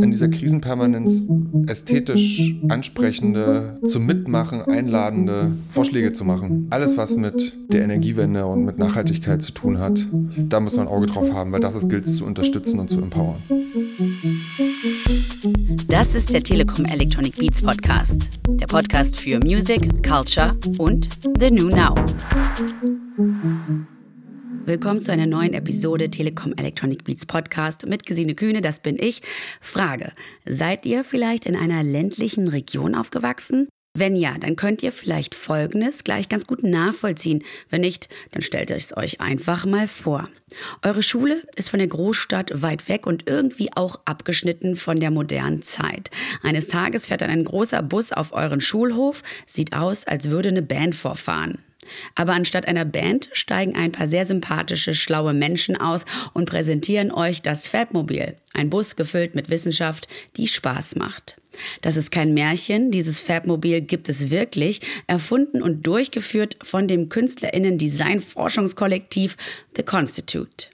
in dieser Krisenpermanenz ästhetisch ansprechende, zum Mitmachen einladende Vorschläge zu machen. Alles, was mit der Energiewende und mit Nachhaltigkeit zu tun hat, da muss man ein Auge drauf haben, weil das es gilt zu unterstützen und zu empowern. Das ist der Telekom Electronic Beats Podcast. Der Podcast für Music, Culture und The New Now. Willkommen zu einer neuen Episode Telekom Electronic Beats Podcast mit Gesine Kühne, das bin ich. Frage, seid ihr vielleicht in einer ländlichen Region aufgewachsen? Wenn ja, dann könnt ihr vielleicht Folgendes gleich ganz gut nachvollziehen. Wenn nicht, dann stellt es euch einfach mal vor. Eure Schule ist von der Großstadt weit weg und irgendwie auch abgeschnitten von der modernen Zeit. Eines Tages fährt dann ein großer Bus auf euren Schulhof, sieht aus, als würde eine Band vorfahren. Aber anstatt einer Band steigen ein paar sehr sympathische, schlaue Menschen aus und präsentieren euch das Fabmobil, ein Bus gefüllt mit Wissenschaft, die Spaß macht. Das ist kein Märchen, dieses Fabmobil gibt es wirklich, erfunden und durchgeführt von dem Künstlerinnen Design Forschungskollektiv The Constitute.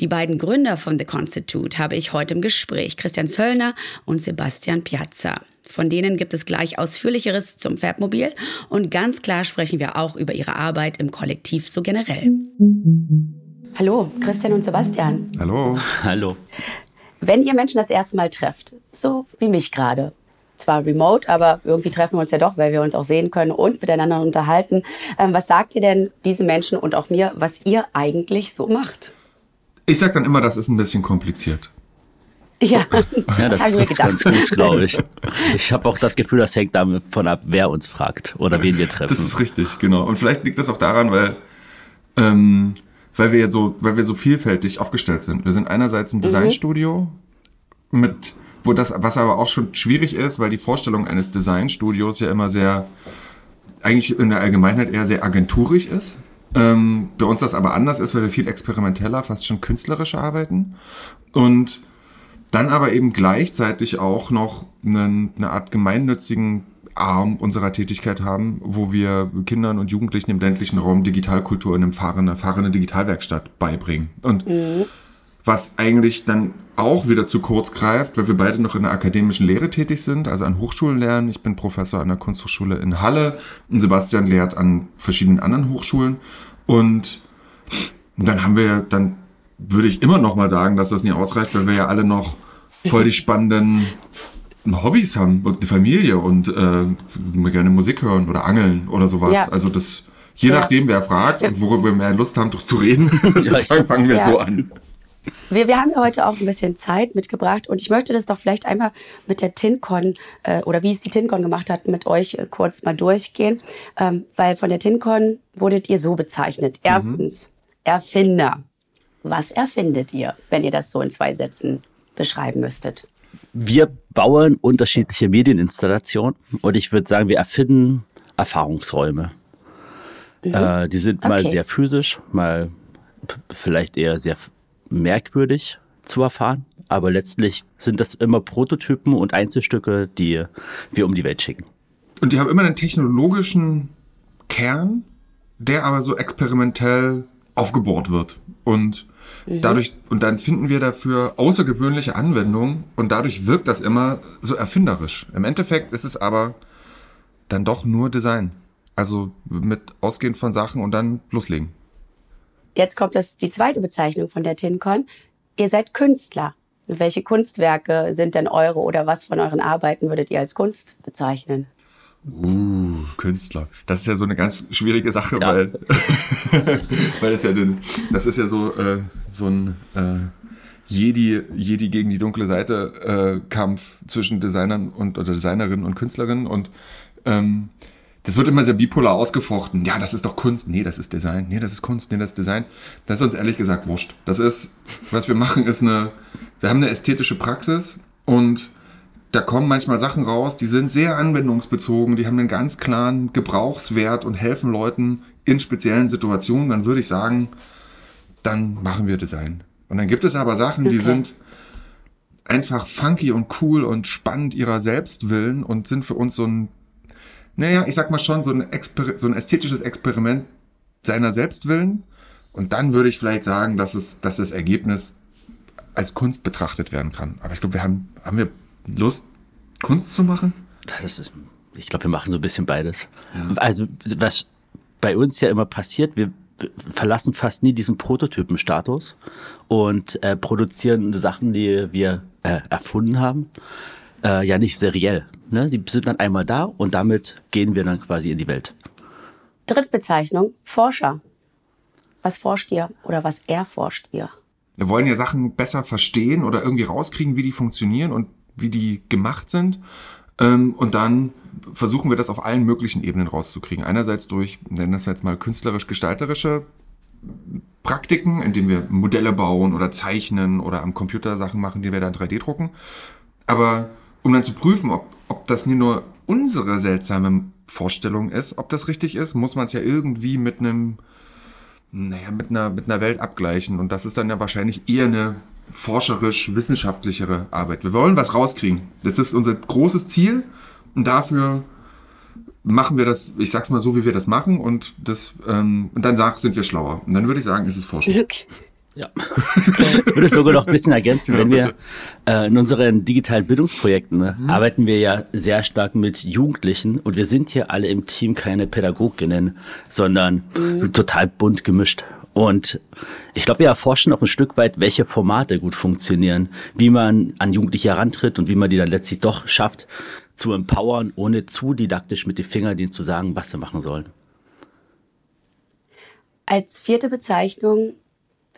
Die beiden Gründer von The Constitute habe ich heute im Gespräch, Christian Zöllner und Sebastian Piazza. Von denen gibt es gleich ausführlicheres zum Fabmobil und ganz klar sprechen wir auch über ihre Arbeit im Kollektiv so generell. Hallo, Christian und Sebastian. Hallo. Hallo. Wenn ihr Menschen das erste Mal trefft, so wie mich gerade, zwar remote, aber irgendwie treffen wir uns ja doch, weil wir uns auch sehen können und miteinander unterhalten. Ähm, was sagt ihr denn diesen Menschen und auch mir, was ihr eigentlich so macht? Ich sage dann immer, das ist ein bisschen kompliziert. Ja, ja das, das trifft ganz gut, glaube ich. Ich habe auch das Gefühl, das hängt davon ab, wer uns fragt oder wen wir treffen. Das ist richtig, genau. Und vielleicht liegt das auch daran, weil, ähm, weil wir ja so, weil wir so vielfältig aufgestellt sind. Wir sind einerseits ein mhm. Designstudio mhm. mit, wo das, was aber auch schon schwierig ist, weil die Vorstellung eines Designstudios ja immer sehr, eigentlich in der Allgemeinheit eher sehr agenturisch ist. Ähm, bei uns das aber anders ist, weil wir viel experimenteller, fast schon künstlerisch arbeiten. Und dann aber eben gleichzeitig auch noch einen, eine Art gemeinnützigen Arm unserer Tätigkeit haben, wo wir Kindern und Jugendlichen im ländlichen Raum Digitalkultur in einem fahrende, fahrende Digitalwerkstatt beibringen. Und mhm. was eigentlich dann auch wieder zu kurz greift, weil wir beide noch in der akademischen Lehre tätig sind, also an Hochschulen lernen. Ich bin Professor an der Kunsthochschule in Halle und Sebastian lehrt an verschiedenen anderen Hochschulen. Und dann haben wir dann würde ich immer noch mal sagen, dass das nie ausreicht, weil wir ja alle noch voll die spannenden Hobbys haben und eine Familie und äh, gerne Musik hören oder angeln oder sowas. Ja. Also das, je ja. nachdem, wer fragt und worüber wir mehr Lust haben, doch zu reden, ja, fangen wir so an. Wir, wir haben ja heute auch ein bisschen Zeit mitgebracht und ich möchte das doch vielleicht einmal mit der TinCon äh, oder wie es die TinCon gemacht hat, mit euch äh, kurz mal durchgehen, ähm, weil von der TinCon wurdet ihr so bezeichnet. Mhm. Erstens, mhm. Erfinder. Was erfindet ihr, wenn ihr das so in zwei Sätzen beschreiben müsstet? Wir bauen unterschiedliche Medieninstallationen und ich würde sagen, wir erfinden Erfahrungsräume. Mhm. Äh, die sind okay. mal sehr physisch, mal vielleicht eher sehr merkwürdig zu erfahren, aber letztlich sind das immer Prototypen und Einzelstücke, die wir um die Welt schicken. Und die haben immer einen technologischen Kern, der aber so experimentell aufgebohrt wird. Und Mhm. Dadurch, und dann finden wir dafür außergewöhnliche Anwendungen und dadurch wirkt das immer so erfinderisch. Im Endeffekt ist es aber dann doch nur Design. Also mit ausgehend von Sachen und dann loslegen. Jetzt kommt das, die zweite Bezeichnung von der TinCon. Ihr seid Künstler. Welche Kunstwerke sind denn eure oder was von euren Arbeiten würdet ihr als Kunst bezeichnen? Uh, Künstler. Das ist ja so eine ganz schwierige Sache, ja. weil, weil das ja den, das ist ja so, äh, so ein äh, Jedi, Jedi gegen die dunkle Seite äh, Kampf zwischen Designern und oder Designerinnen und Künstlerinnen und ähm, das wird immer sehr bipolar ausgefochten. Ja, das ist doch Kunst. Nee, das ist Design. Nee, das ist Kunst. Nee, das ist Design. Das ist uns ehrlich gesagt wurscht. Das ist, was wir machen, ist eine, wir haben eine ästhetische Praxis und da kommen manchmal Sachen raus, die sind sehr anwendungsbezogen, die haben einen ganz klaren Gebrauchswert und helfen Leuten in speziellen Situationen, dann würde ich sagen, dann machen wir Design. Und dann gibt es aber Sachen, okay. die sind einfach funky und cool und spannend ihrer selbst willen und sind für uns so ein, naja, ich sag mal schon, so ein, Exper so ein ästhetisches Experiment seiner Selbstwillen. Und dann würde ich vielleicht sagen, dass es, dass das Ergebnis als Kunst betrachtet werden kann. Aber ich glaube, wir haben, haben wir Lust, Kunst zu machen? Das ist, ich glaube, wir machen so ein bisschen beides. Ja. Also, was bei uns ja immer passiert, wir verlassen fast nie diesen Prototypenstatus und äh, produzieren Sachen, die wir äh, erfunden haben, äh, ja nicht seriell. Ne? Die sind dann einmal da und damit gehen wir dann quasi in die Welt. Drittbezeichnung, Forscher. Was forscht ihr oder was erforscht ihr? Wir wollen ja Sachen besser verstehen oder irgendwie rauskriegen, wie die funktionieren und wie die gemacht sind. Ähm, und dann versuchen wir das auf allen möglichen Ebenen rauszukriegen. Einerseits durch, nennen das jetzt mal künstlerisch-gestalterische Praktiken, indem wir Modelle bauen oder zeichnen oder am Computer Sachen machen, die wir dann 3D drucken. Aber um dann zu prüfen, ob, ob das nie nur unsere seltsame Vorstellung ist, ob das richtig ist, muss man es ja irgendwie mit einem, naja, mit einer, mit einer Welt abgleichen. Und das ist dann ja wahrscheinlich eher eine forscherisch-wissenschaftlichere Arbeit. Wir wollen was rauskriegen. Das ist unser großes Ziel. Und dafür machen wir das, ich sag's mal so, wie wir das machen. Und das, ähm, und dann sag, sind wir schlauer. Und dann würde ich sagen, ist es Forschung. Okay. Ja. Ich würde es sogar noch ein bisschen ergänzen, wenn wir äh, in unseren digitalen Bildungsprojekten ne, mhm. arbeiten wir ja sehr stark mit Jugendlichen und wir sind hier alle im Team keine Pädagoginnen, sondern mhm. total bunt gemischt. Und ich glaube, wir erforschen auch ein Stück weit, welche Formate gut funktionieren, wie man an Jugendliche herantritt und wie man die dann letztlich doch schafft zu empowern, ohne zu didaktisch mit den Fingern denen zu sagen, was sie machen sollen. Als vierte Bezeichnung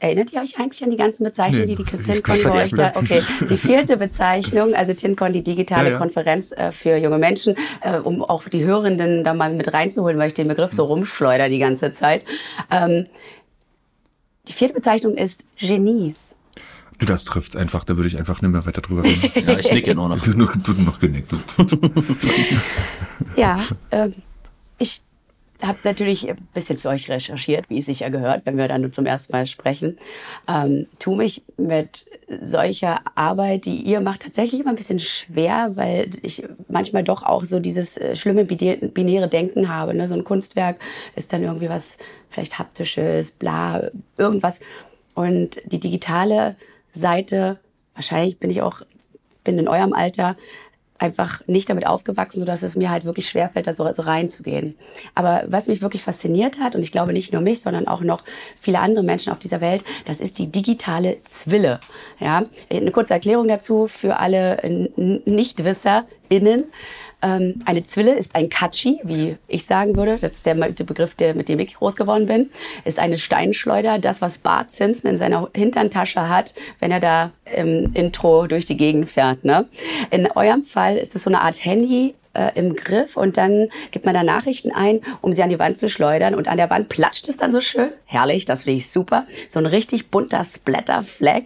Erinnert ihr euch eigentlich an die ganzen Bezeichnungen, nee, die die TinCon bei euch da? Okay, die vierte Bezeichnung, also TinCon, die digitale ja, ja. Konferenz äh, für junge Menschen, äh, um auch die Hörenden da mal mit reinzuholen, weil ich den Begriff so rumschleuder die ganze Zeit. Ähm, die vierte Bezeichnung ist Genies. Du, das trifft's einfach, da würde ich einfach nicht mehr weiter drüber reden. ja, ich nicke nur noch. Du, du, du noch genickt. ja, äh, ich habe natürlich ein bisschen zu euch recherchiert, wie es sich ja gehört, wenn wir dann nur zum ersten Mal sprechen. Ähm, tu mich mit solcher Arbeit, die ihr macht, tatsächlich immer ein bisschen schwer, weil ich manchmal doch auch so dieses äh, schlimme binäre Denken habe. Ne? So ein Kunstwerk ist dann irgendwie was vielleicht haptisches, bla, irgendwas. Und die digitale Seite, wahrscheinlich bin ich auch bin in eurem Alter, einfach nicht damit aufgewachsen, so dass es mir halt wirklich schwerfällt, da so, so reinzugehen. Aber was mich wirklich fasziniert hat, und ich glaube nicht nur mich, sondern auch noch viele andere Menschen auf dieser Welt, das ist die digitale Zwille. Ja, eine kurze Erklärung dazu für alle NichtwisserInnen. Ähm, eine Zwille ist ein Katschi, wie ich sagen würde. Das ist der, Begriff, der, mit dem ich groß geworden bin. Ist eine Steinschleuder. Das, was Bart Simpson in seiner Hinterntasche hat, wenn er da im Intro durch die Gegend fährt. Ne? In eurem Fall ist es so eine Art Handy, äh, im Griff und dann gibt man da Nachrichten ein, um sie an die Wand zu schleudern und an der Wand platscht es dann so schön. Herrlich, das finde ich super. So ein richtig bunter Splatter-Flag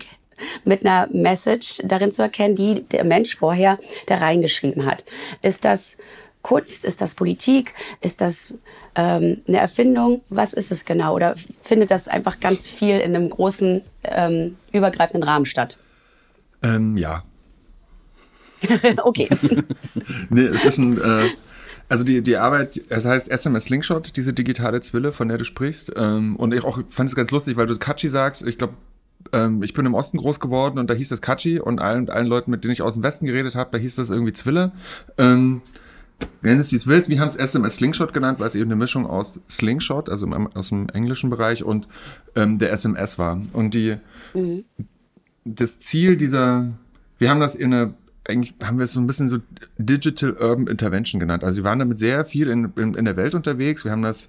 mit einer Message darin zu erkennen, die der Mensch vorher da reingeschrieben hat. Ist das Kunst? Ist das Politik? Ist das ähm, eine Erfindung? Was ist es genau? Oder findet das einfach ganz viel in einem großen, ähm, übergreifenden Rahmen statt? Ähm, ja. okay. nee, es ist ein, äh, also die, die Arbeit, das heißt SMS Slingshot, diese digitale Zwille, von der du sprichst. Ähm, und ich auch fand es ganz lustig, weil du Katschi sagst. Ich glaube, ähm, ich bin im Osten groß geworden und da hieß es Katschi und allen, allen Leuten, mit denen ich aus dem Westen geredet habe, da hieß das irgendwie Zwille. Ähm, Nenn es wie es willst. Wir haben es SMS Slingshot genannt, weil es eben eine Mischung aus Slingshot, also im, aus dem englischen Bereich und ähm, der SMS war. Und die mhm. das Ziel dieser, wir haben das in eine, eigentlich haben wir es so ein bisschen so Digital Urban Intervention genannt. Also wir waren damit sehr viel in, in, in der Welt unterwegs. Wir haben das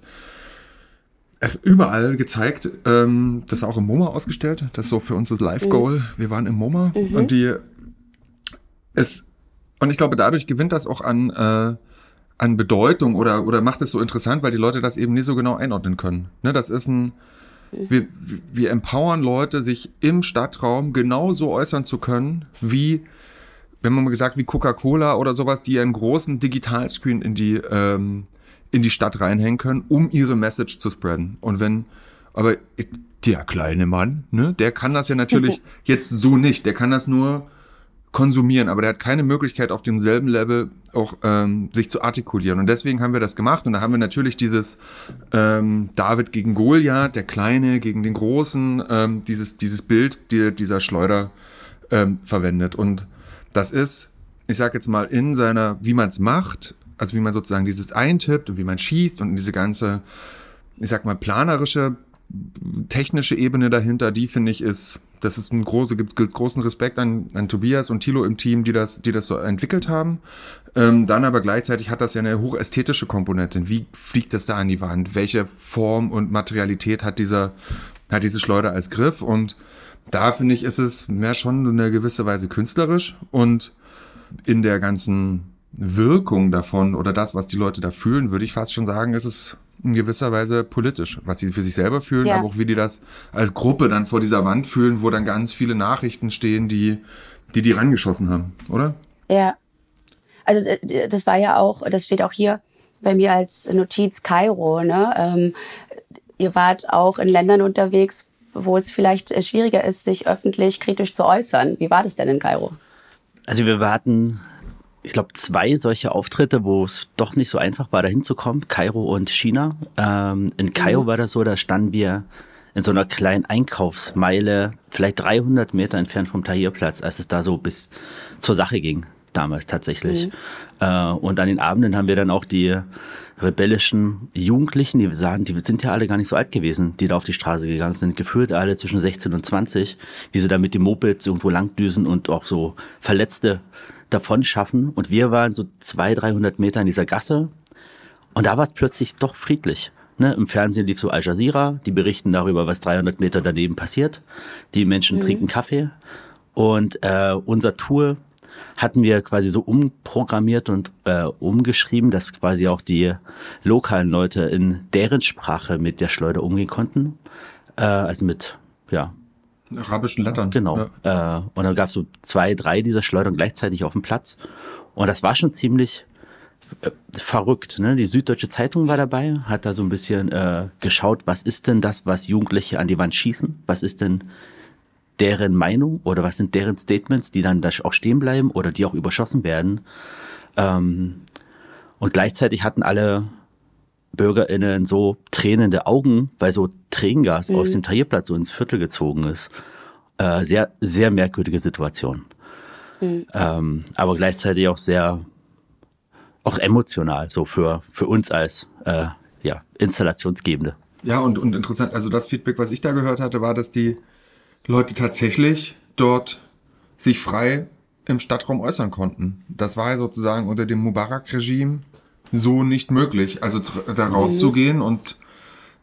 überall gezeigt. Ähm, das war auch im MoMA ausgestellt. Das ist so für uns das Live-Goal. Mhm. Wir waren im MoMA mhm. und die es und ich glaube, dadurch gewinnt das auch an äh, an Bedeutung oder oder macht es so interessant, weil die Leute das eben nie so genau einordnen können. Ne, das ist ein wir, wir empowern Leute, sich im Stadtraum genauso äußern zu können, wie wenn man mal gesagt, wie Coca-Cola oder sowas, die einen großen Digitalscreen in die ähm, in die Stadt reinhängen können, um ihre Message zu spreaden. Und wenn, aber der kleine Mann, ne, der kann das ja natürlich jetzt so nicht. Der kann das nur konsumieren, aber der hat keine Möglichkeit auf demselben Level auch ähm, sich zu artikulieren. Und deswegen haben wir das gemacht und da haben wir natürlich dieses ähm, David gegen Goliath, der Kleine gegen den Großen, ähm, dieses, dieses Bild die, dieser Schleuder ähm, verwendet. Und das ist, ich sag jetzt mal, in seiner, wie man es macht, also wie man sozusagen dieses eintippt und wie man schießt und diese ganze, ich sag mal, planerische technische Ebene dahinter, die finde ich ist, das ist ein große, gibt großen Respekt an, an Tobias und Thilo im Team, die das, die das so entwickelt haben. Ähm, dann aber gleichzeitig hat das ja eine hochästhetische Komponente. Wie fliegt das da an die Wand? Welche Form und Materialität hat dieser, hat diese Schleuder als Griff? Und da finde ich, ist es mehr schon in einer gewisse Weise künstlerisch und in der ganzen Wirkung davon oder das, was die Leute da fühlen, würde ich fast schon sagen, ist es in gewisser Weise politisch, was sie für sich selber fühlen, ja. aber auch wie die das als Gruppe dann vor dieser Wand fühlen, wo dann ganz viele Nachrichten stehen, die die, die rangeschossen haben, oder? Ja. Also äh, das war ja auch, das steht auch hier bei mir als Notiz Kairo, ne? Ähm, ihr wart auch in Ländern unterwegs, wo es vielleicht äh, schwieriger ist, sich öffentlich kritisch zu äußern. Wie war das denn in Kairo? Also wir warten ich glaube, zwei solche Auftritte, wo es doch nicht so einfach war, da hinzukommen, Kairo und China. Ähm, in Kairo mhm. war das so, da standen wir in so einer kleinen Einkaufsmeile, vielleicht 300 Meter entfernt vom Tahrirplatz, als es da so bis zur Sache ging, damals tatsächlich. Mhm. Äh, und an den Abenden haben wir dann auch die rebellischen Jugendlichen, die sagen, die sind ja alle gar nicht so alt gewesen, die da auf die Straße gegangen sind, geführt alle zwischen 16 und 20, wie sie da mit dem Moped irgendwo langdüsen und auch so Verletzte davon schaffen. Und wir waren so zwei, 300 Meter in dieser Gasse. Und da war es plötzlich doch friedlich. Ne, Im Fernsehen lief so Al Jazeera, die berichten darüber, was 300 Meter daneben passiert. Die Menschen mhm. trinken Kaffee. Und äh, unser Tour hatten wir quasi so umprogrammiert und äh, umgeschrieben, dass quasi auch die lokalen Leute in deren Sprache mit der Schleuder umgehen konnten. Äh, also mit ja, arabischen Lettern. Genau. Ja. Äh, und dann gab es so zwei, drei dieser Schleudern gleichzeitig auf dem Platz. Und das war schon ziemlich äh, verrückt. Ne? Die Süddeutsche Zeitung war dabei, hat da so ein bisschen äh, geschaut, was ist denn das, was Jugendliche an die Wand schießen? Was ist denn deren Meinung oder was sind deren Statements, die dann da auch stehen bleiben oder die auch überschossen werden? Ähm, und gleichzeitig hatten alle BürgerInnen so tränende Augen, weil so Tränengas mhm. aus dem Tahrirplatz so ins Viertel gezogen ist. Äh, sehr, sehr merkwürdige Situation. Mhm. Ähm, aber gleichzeitig auch sehr, auch emotional, so für, für uns als äh, ja, Installationsgebende. Ja, und, und interessant, also das Feedback, was ich da gehört hatte, war, dass die Leute tatsächlich dort sich frei im Stadtraum äußern konnten. Das war ja sozusagen unter dem Mubarak-Regime so nicht möglich. Also da rauszugehen mhm. und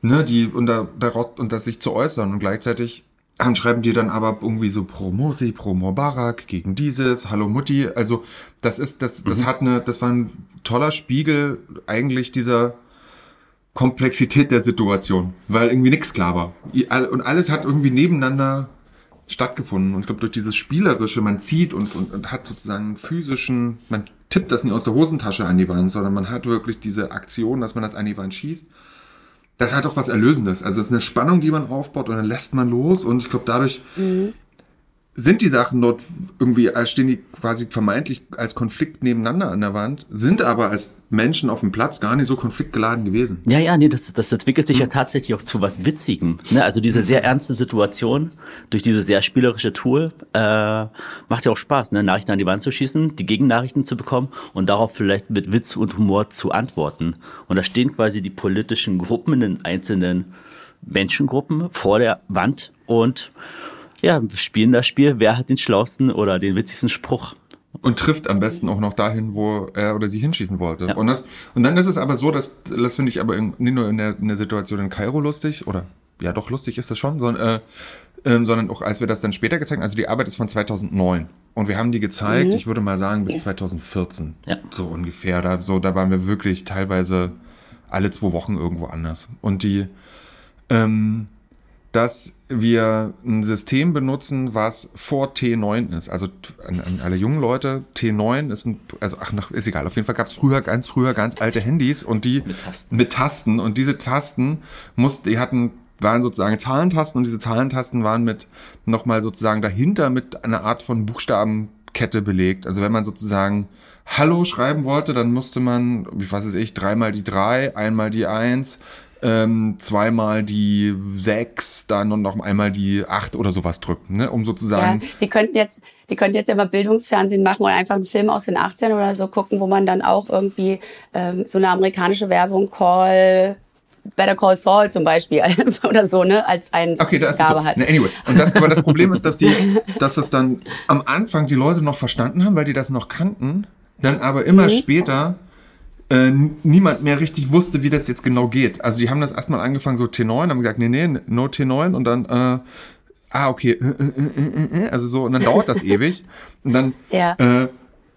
ne, die und da, da raus, und das sich zu äußern und gleichzeitig dann schreiben die dann aber irgendwie so pro Mosi, pro Mubarak, gegen dieses, hallo Mutti. Also das ist, das, das mhm. hat eine, das war ein toller Spiegel eigentlich dieser Komplexität der Situation, weil irgendwie nichts klar war. Und alles hat irgendwie nebeneinander stattgefunden. Und ich glaube, durch dieses Spielerische, man zieht und, und, und hat sozusagen physischen, man tippt das nicht aus der Hosentasche an die Wand, sondern man hat wirklich diese Aktion, dass man das an die Wand schießt. Das hat auch was Erlösendes. Also es ist eine Spannung, die man aufbaut und dann lässt man los. Und ich glaube, dadurch mhm sind die Sachen dort irgendwie, als stehen die quasi vermeintlich als Konflikt nebeneinander an der Wand, sind aber als Menschen auf dem Platz gar nicht so konfliktgeladen gewesen. Ja, ja, nee, das, das entwickelt sich mhm. ja tatsächlich auch zu was Witzigem. Ne? Also diese sehr ernste Situation durch diese sehr spielerische Tool äh, macht ja auch Spaß, ne? Nachrichten an die Wand zu schießen, die Gegennachrichten zu bekommen und darauf vielleicht mit Witz und Humor zu antworten. Und da stehen quasi die politischen Gruppen in den einzelnen Menschengruppen vor der Wand und ja, spielen das Spiel, wer hat den schlausten oder den witzigsten Spruch. Und trifft am besten auch noch dahin, wo er oder sie hinschießen wollte. Ja. Und, das, und dann ist es aber so, dass, das finde ich aber in, nicht nur in der, in der Situation in Kairo lustig, oder ja doch lustig ist das schon, sondern, äh, äh, sondern auch als wir das dann später gezeigt haben, also die Arbeit ist von 2009 und wir haben die gezeigt, mhm. ich würde mal sagen bis 2014, ja. so ungefähr. Da, so, da waren wir wirklich teilweise alle zwei Wochen irgendwo anders. Und die, ähm, dass wir ein System benutzen, was vor T9 ist. Also an, an alle jungen Leute, T9 ist ein, also ach, ist egal. Auf jeden Fall gab es früher, ganz früher, ganz alte Handys und die mit Tasten. mit Tasten. Und diese Tasten mussten, die hatten waren sozusagen Zahlentasten und diese Zahlentasten waren mit nochmal sozusagen dahinter mit einer Art von Buchstaben Kette belegt. Also wenn man sozusagen Hallo schreiben wollte, dann musste man, wie was weiß ich, dreimal die drei, einmal die eins, ähm, zweimal die sechs, dann und noch einmal die acht oder sowas drücken, ne? um sozusagen. Ja, die könnten jetzt, die könnten jetzt ja mal Bildungsfernsehen machen oder einfach einen Film aus den 18 oder so gucken, wo man dann auch irgendwie ähm, so eine amerikanische Werbung Call Better Call Saul zum Beispiel oder so, ne, als ein okay, da ist Gabe so. hat. Anyway, und das, aber das Problem ist, dass die, dass das dann am Anfang die Leute noch verstanden haben, weil die das noch kannten, dann aber immer mhm. später äh, niemand mehr richtig wusste, wie das jetzt genau geht. Also die haben das erstmal angefangen so T9, haben gesagt, nee, nee, no T9 und dann, äh, ah, okay, äh, äh, äh, also so, und dann dauert das ewig. Und dann, ja. äh,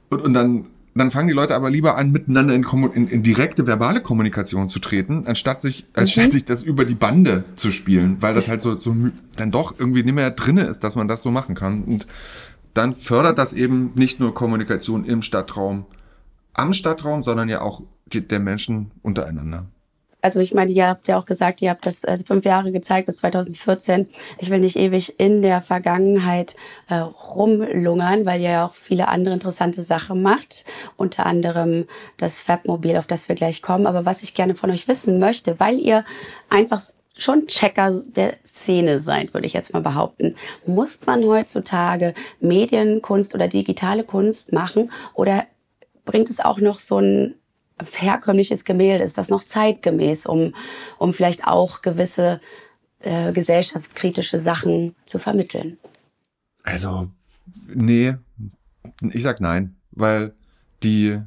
und, und dann, dann fangen die Leute aber lieber an, miteinander in, in, in direkte verbale Kommunikation zu treten, anstatt sich, anstatt mhm. sich das über die Bande zu spielen, weil das halt so, so dann doch irgendwie nicht mehr drinne ist, dass man das so machen kann. Und dann fördert das eben nicht nur Kommunikation im Stadtraum, am Stadtraum, sondern ja auch der Menschen untereinander. Also ich meine, ihr habt ja auch gesagt, ihr habt das äh, fünf Jahre gezeigt bis 2014. Ich will nicht ewig in der Vergangenheit äh, rumlungern, weil ihr ja auch viele andere interessante Sachen macht. Unter anderem das Fabmobil, auf das wir gleich kommen. Aber was ich gerne von euch wissen möchte, weil ihr einfach schon Checker der Szene seid, würde ich jetzt mal behaupten. Muss man heutzutage Medienkunst oder digitale Kunst machen oder bringt es auch noch so ein herkömmliches Gemälde? Ist das noch zeitgemäß, um, um vielleicht auch gewisse äh, gesellschaftskritische Sachen zu vermitteln? Also, nee, ich sag nein, weil die,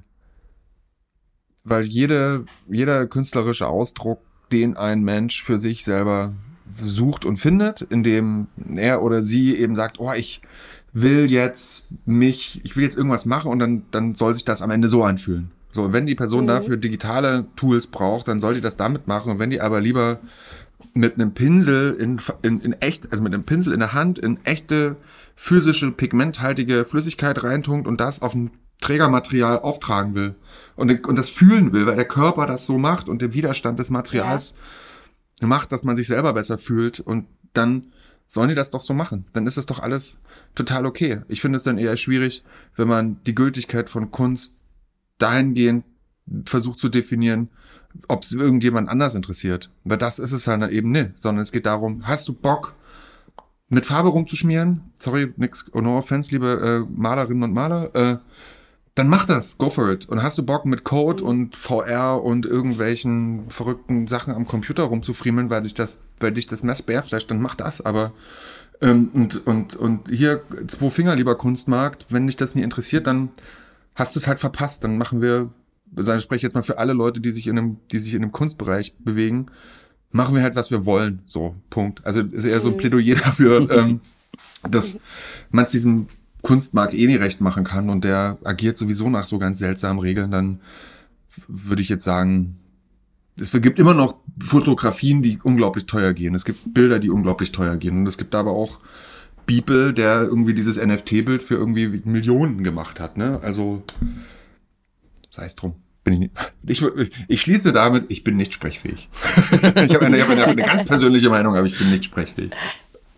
weil jede, jeder künstlerische Ausdruck, den ein Mensch für sich selber sucht und findet, indem er oder sie eben sagt, oh, ich will jetzt mich, ich will jetzt irgendwas machen und dann, dann soll sich das am Ende so anfühlen. So, wenn die Person mhm. dafür digitale Tools braucht, dann soll die das damit machen. Und wenn die aber lieber mit einem Pinsel in, in, in echt, also mit einem Pinsel in der Hand in echte physische, pigmenthaltige Flüssigkeit reintunkt und das auf ein Trägermaterial auftragen will und, und das fühlen will, weil der Körper das so macht und der Widerstand des Materials ja. macht, dass man sich selber besser fühlt und dann sollen die das doch so machen. Dann ist es doch alles total okay. Ich finde es dann eher schwierig, wenn man die Gültigkeit von Kunst dahingehend versucht zu definieren, ob es irgendjemand anders interessiert. Weil das ist es halt eben nicht, sondern es geht darum, hast du Bock, mit Farbe rumzuschmieren? Sorry, nix, no offense, liebe äh, Malerinnen und Maler. Äh, dann mach das, go for it. Und hast du Bock mit Code und VR und irgendwelchen verrückten Sachen am Computer rumzufriemeln, weil dich das, weil dich das Mess bärflasht, dann mach das. Aber ähm, und, und, und hier zwei Finger lieber Kunstmarkt, wenn dich das nie interessiert, dann hast du es halt verpasst. Dann machen wir, ich spreche jetzt mal für alle Leute, die sich in einem, die sich in einem Kunstbereich bewegen, machen wir halt, was wir wollen. So, Punkt. Also ist eher so ein mhm. Plädoyer dafür, ähm, dass man es diesem Kunstmarkt eh nie recht machen kann und der agiert sowieso nach so ganz seltsamen Regeln, dann würde ich jetzt sagen, es gibt immer noch Fotografien, die unglaublich teuer gehen. Es gibt Bilder, die unglaublich teuer gehen. Und es gibt aber auch Beeple, der irgendwie dieses NFT-Bild für irgendwie Millionen gemacht hat. Ne? Also sei es drum. Bin ich, nicht, ich, ich schließe damit, ich bin nicht sprechfähig. ich habe eine, hab eine, eine ganz persönliche Meinung, aber ich bin nicht sprechfähig.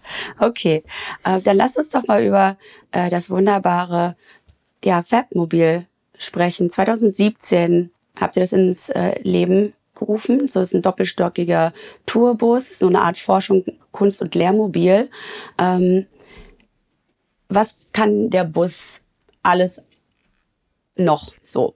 Okay, äh, dann lass uns doch mal über äh, das wunderbare ja, Fabmobil sprechen. 2017 habt ihr das ins äh, Leben gerufen. So ist ein doppelstockiger Tourbus, so eine Art Forschung, Kunst und Lehrmobil. Ähm, was kann der Bus alles noch so?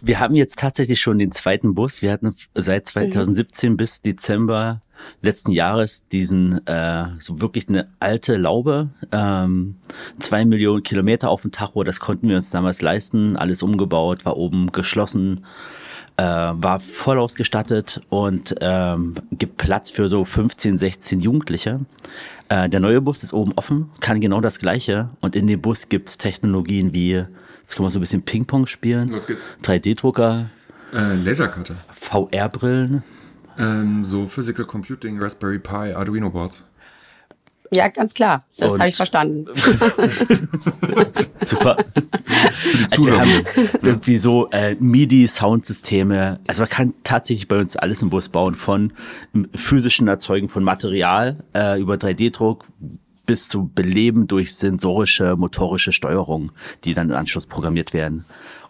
Wir haben jetzt tatsächlich schon den zweiten Bus. Wir hatten seit 2017 mhm. bis Dezember letzten Jahres diesen äh, so wirklich eine alte Laube, ähm, zwei Millionen Kilometer auf dem Tacho, das konnten wir uns damals leisten, alles umgebaut, war oben geschlossen, äh, war voll ausgestattet und ähm, gibt Platz für so 15, 16 Jugendliche. Äh, der neue Bus ist oben offen, kann genau das gleiche und in dem Bus gibt's Technologien wie, jetzt können wir so ein bisschen Ping-Pong spielen, Los geht's. 3D-Drucker, äh, Lasercutter, VR-Brillen, ähm, so Physical Computing, Raspberry Pi, Arduino Boards. Ja, ganz klar. Das habe ich verstanden. Super. Also wir haben irgendwie so äh, MIDI-Soundsysteme. Also man kann tatsächlich bei uns alles im Bus bauen, von physischen Erzeugen von Material äh, über 3D-Druck bis zu Beleben durch sensorische, motorische Steuerung, die dann im Anschluss programmiert werden.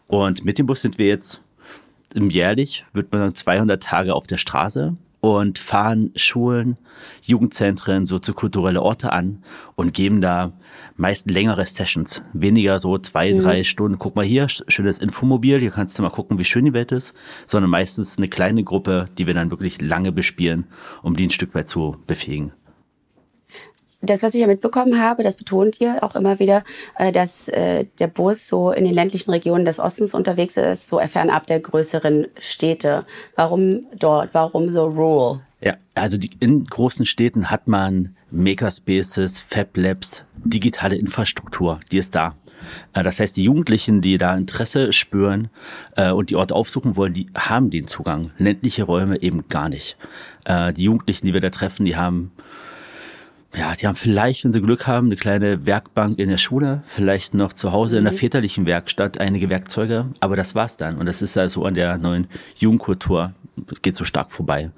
Und mit dem Bus sind wir jetzt jährlich, wird man 200 Tage auf der Straße und fahren Schulen, Jugendzentren, soziokulturelle Orte an und geben da meist längere Sessions. Weniger so zwei, mhm. drei Stunden. Guck mal hier, schönes Infomobil, hier kannst du mal gucken, wie schön die Welt ist. Sondern meistens eine kleine Gruppe, die wir dann wirklich lange bespielen, um die ein Stück weit zu befähigen das, was ich ja mitbekommen habe, das betont ihr auch immer wieder, äh, dass äh, der Bus so in den ländlichen Regionen des Ostens unterwegs ist, so fernab der größeren Städte. Warum dort? Warum so rural? Ja, also die, in großen Städten hat man Makerspaces, Fab Labs, digitale Infrastruktur, die ist da. Äh, das heißt, die Jugendlichen, die da Interesse spüren und die Orte aufsuchen wollen, die haben den Zugang. Ländliche Räume eben gar nicht. Die Jugendlichen, die wir da treffen, die haben ja, die haben vielleicht, wenn sie Glück haben, eine kleine Werkbank in der Schule, vielleicht noch zu Hause in der mhm. väterlichen Werkstatt einige Werkzeuge, aber das war's dann. Und das ist also an der neuen Jugendkultur, geht so stark vorbei.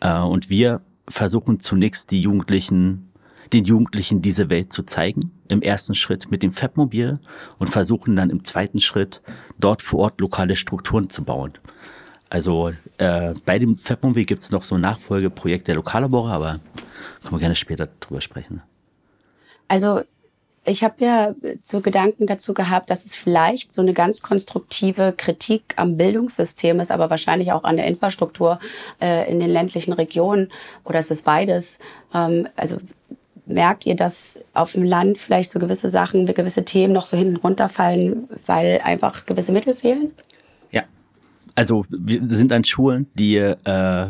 Äh, und wir versuchen zunächst die Jugendlichen, den Jugendlichen diese Welt zu zeigen, im ersten Schritt mit dem Fabmobil und versuchen dann im zweiten Schritt dort vor Ort lokale Strukturen zu bauen. Also äh, bei dem Fabmobil gibt es noch so ein Nachfolgeprojekt der Lokallabore, aber können wir gerne später drüber sprechen. Also ich habe ja so Gedanken dazu gehabt, dass es vielleicht so eine ganz konstruktive Kritik am Bildungssystem ist, aber wahrscheinlich auch an der Infrastruktur äh, in den ländlichen Regionen oder es ist beides. Ähm, also merkt ihr, dass auf dem Land vielleicht so gewisse Sachen, gewisse Themen noch so hinten runterfallen, weil einfach gewisse Mittel fehlen? Also wir sind an Schulen, die äh,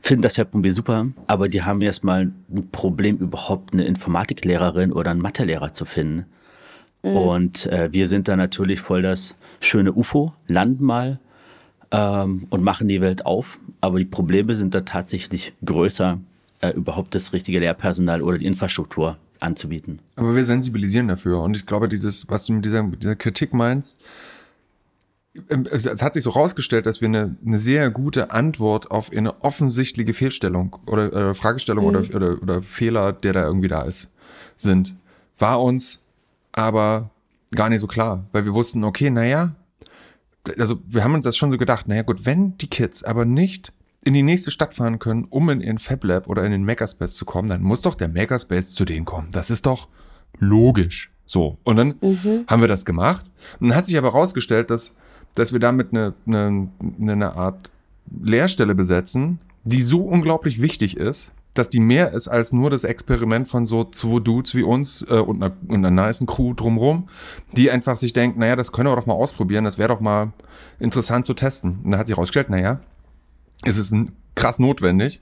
finden das Webmobil super, aber die haben erstmal ein Problem, überhaupt eine Informatiklehrerin oder einen Mathelehrer zu finden. Mhm. Und äh, wir sind da natürlich voll das schöne UFO, landen mal ähm, und machen die Welt auf. Aber die Probleme sind da tatsächlich größer, äh, überhaupt das richtige Lehrpersonal oder die Infrastruktur anzubieten. Aber wir sensibilisieren dafür. Und ich glaube, dieses, was du mit dieser, mit dieser Kritik meinst, es hat sich so rausgestellt, dass wir eine, eine sehr gute Antwort auf eine offensichtliche Fehlstellung oder äh, Fragestellung mhm. oder, oder, oder Fehler, der da irgendwie da ist, sind. War uns aber gar nicht so klar, weil wir wussten, okay, naja, also wir haben uns das schon so gedacht, naja gut, wenn die Kids aber nicht in die nächste Stadt fahren können, um in ihren Fab Lab oder in den Makerspace zu kommen, dann muss doch der Makerspace zu denen kommen. Das ist doch logisch. So. Und dann mhm. haben wir das gemacht. Und dann hat sich aber rausgestellt, dass dass wir damit eine, eine, eine Art Lehrstelle besetzen, die so unglaublich wichtig ist, dass die mehr ist als nur das Experiment von so zwei Dudes wie uns äh, und, einer, und einer nice Crew drumrum, die einfach sich denken, naja, das können wir doch mal ausprobieren, das wäre doch mal interessant zu testen. Und da hat sich herausgestellt, naja, es ist krass notwendig.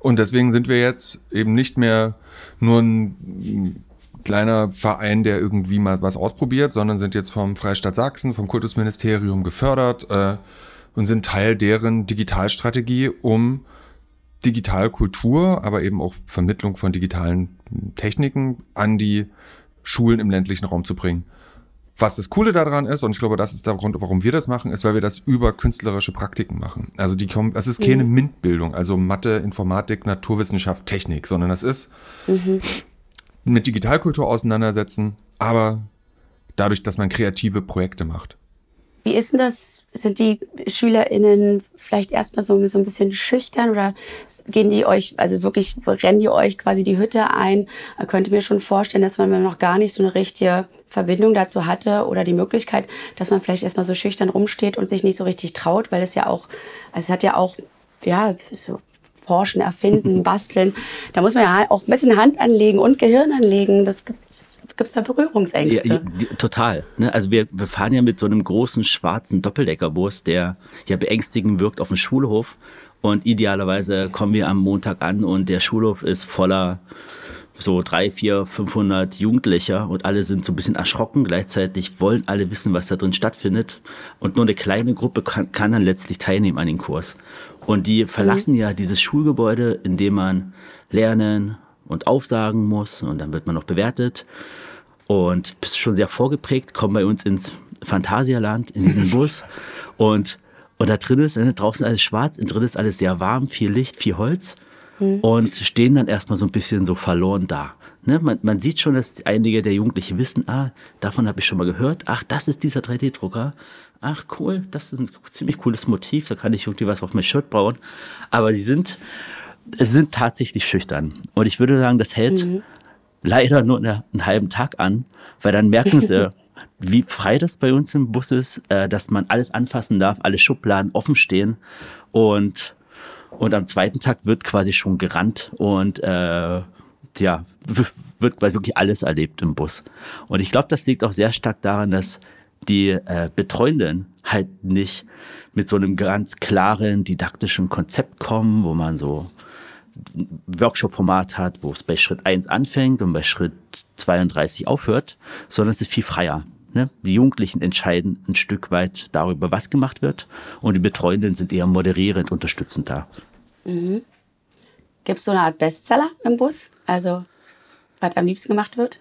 Und deswegen sind wir jetzt eben nicht mehr nur ein kleiner Verein, der irgendwie mal was ausprobiert, sondern sind jetzt vom Freistaat Sachsen, vom Kultusministerium gefördert äh, und sind Teil deren Digitalstrategie, um Digitalkultur, aber eben auch Vermittlung von digitalen Techniken an die Schulen im ländlichen Raum zu bringen. Was das Coole daran ist, und ich glaube, das ist der Grund, warum wir das machen, ist, weil wir das über künstlerische Praktiken machen. Also die kommen, das ist keine mhm. MINT-Bildung, also Mathe, Informatik, Naturwissenschaft, Technik, sondern das ist mhm mit Digitalkultur auseinandersetzen, aber dadurch, dass man kreative Projekte macht. Wie ist denn das? Sind die SchülerInnen vielleicht erstmal so, so ein bisschen schüchtern oder gehen die euch, also wirklich rennen die euch quasi die Hütte ein? Ich könnte mir schon vorstellen, dass man noch gar nicht so eine richtige Verbindung dazu hatte oder die Möglichkeit, dass man vielleicht erstmal so schüchtern rumsteht und sich nicht so richtig traut, weil es ja auch, also es hat ja auch, ja, so forschen, erfinden, basteln. Da muss man ja auch ein bisschen Hand anlegen und Gehirn anlegen. Das gibt es da Berührungsängste. Ja, total. Ne? Also wir, wir fahren ja mit so einem großen schwarzen Doppeldeckerbus, der ja beängstigend wirkt auf dem Schulhof. Und idealerweise kommen wir am Montag an und der Schulhof ist voller so drei, vier, 500 Jugendlicher und alle sind so ein bisschen erschrocken. Gleichzeitig wollen alle wissen, was da drin stattfindet. Und nur eine kleine Gruppe kann, kann dann letztlich teilnehmen an dem Kurs. Und die verlassen mhm. ja dieses Schulgebäude, in dem man lernen und aufsagen muss und dann wird man noch bewertet. Und bist schon sehr vorgeprägt, kommen bei uns ins Phantasialand, in den Bus. und, und da drin ist, ne, draußen alles schwarz, und drin ist alles sehr warm, viel Licht, viel Holz. Mhm. und stehen dann erstmal so ein bisschen so verloren da. Ne, man, man sieht schon, dass einige der Jugendlichen wissen, ah, davon habe ich schon mal gehört. Ach, das ist dieser 3D-Drucker. Ach, cool, das ist ein ziemlich cooles Motiv. Da kann ich irgendwie was auf mein Shirt bauen. Aber die sind, sind tatsächlich schüchtern. Und ich würde sagen, das hält mhm. leider nur eine, einen halben Tag an, weil dann merken sie, wie frei das bei uns im Bus ist, äh, dass man alles anfassen darf, alle Schubladen offen stehen und und am zweiten Tag wird quasi schon gerannt und äh, ja wird quasi wirklich alles erlebt im Bus. Und ich glaube, das liegt auch sehr stark daran, dass die äh, Betreuenden halt nicht mit so einem ganz klaren didaktischen Konzept kommen, wo man so Workshop-Format hat, wo es bei Schritt 1 anfängt und bei Schritt 32 aufhört, sondern es ist viel freier. Ne? Die Jugendlichen entscheiden ein Stück weit darüber, was gemacht wird und die Betreuenden sind eher moderierend, unterstützend da. Mhm. Gibt es so eine Art Bestseller im Bus? Also, was am liebsten gemacht wird?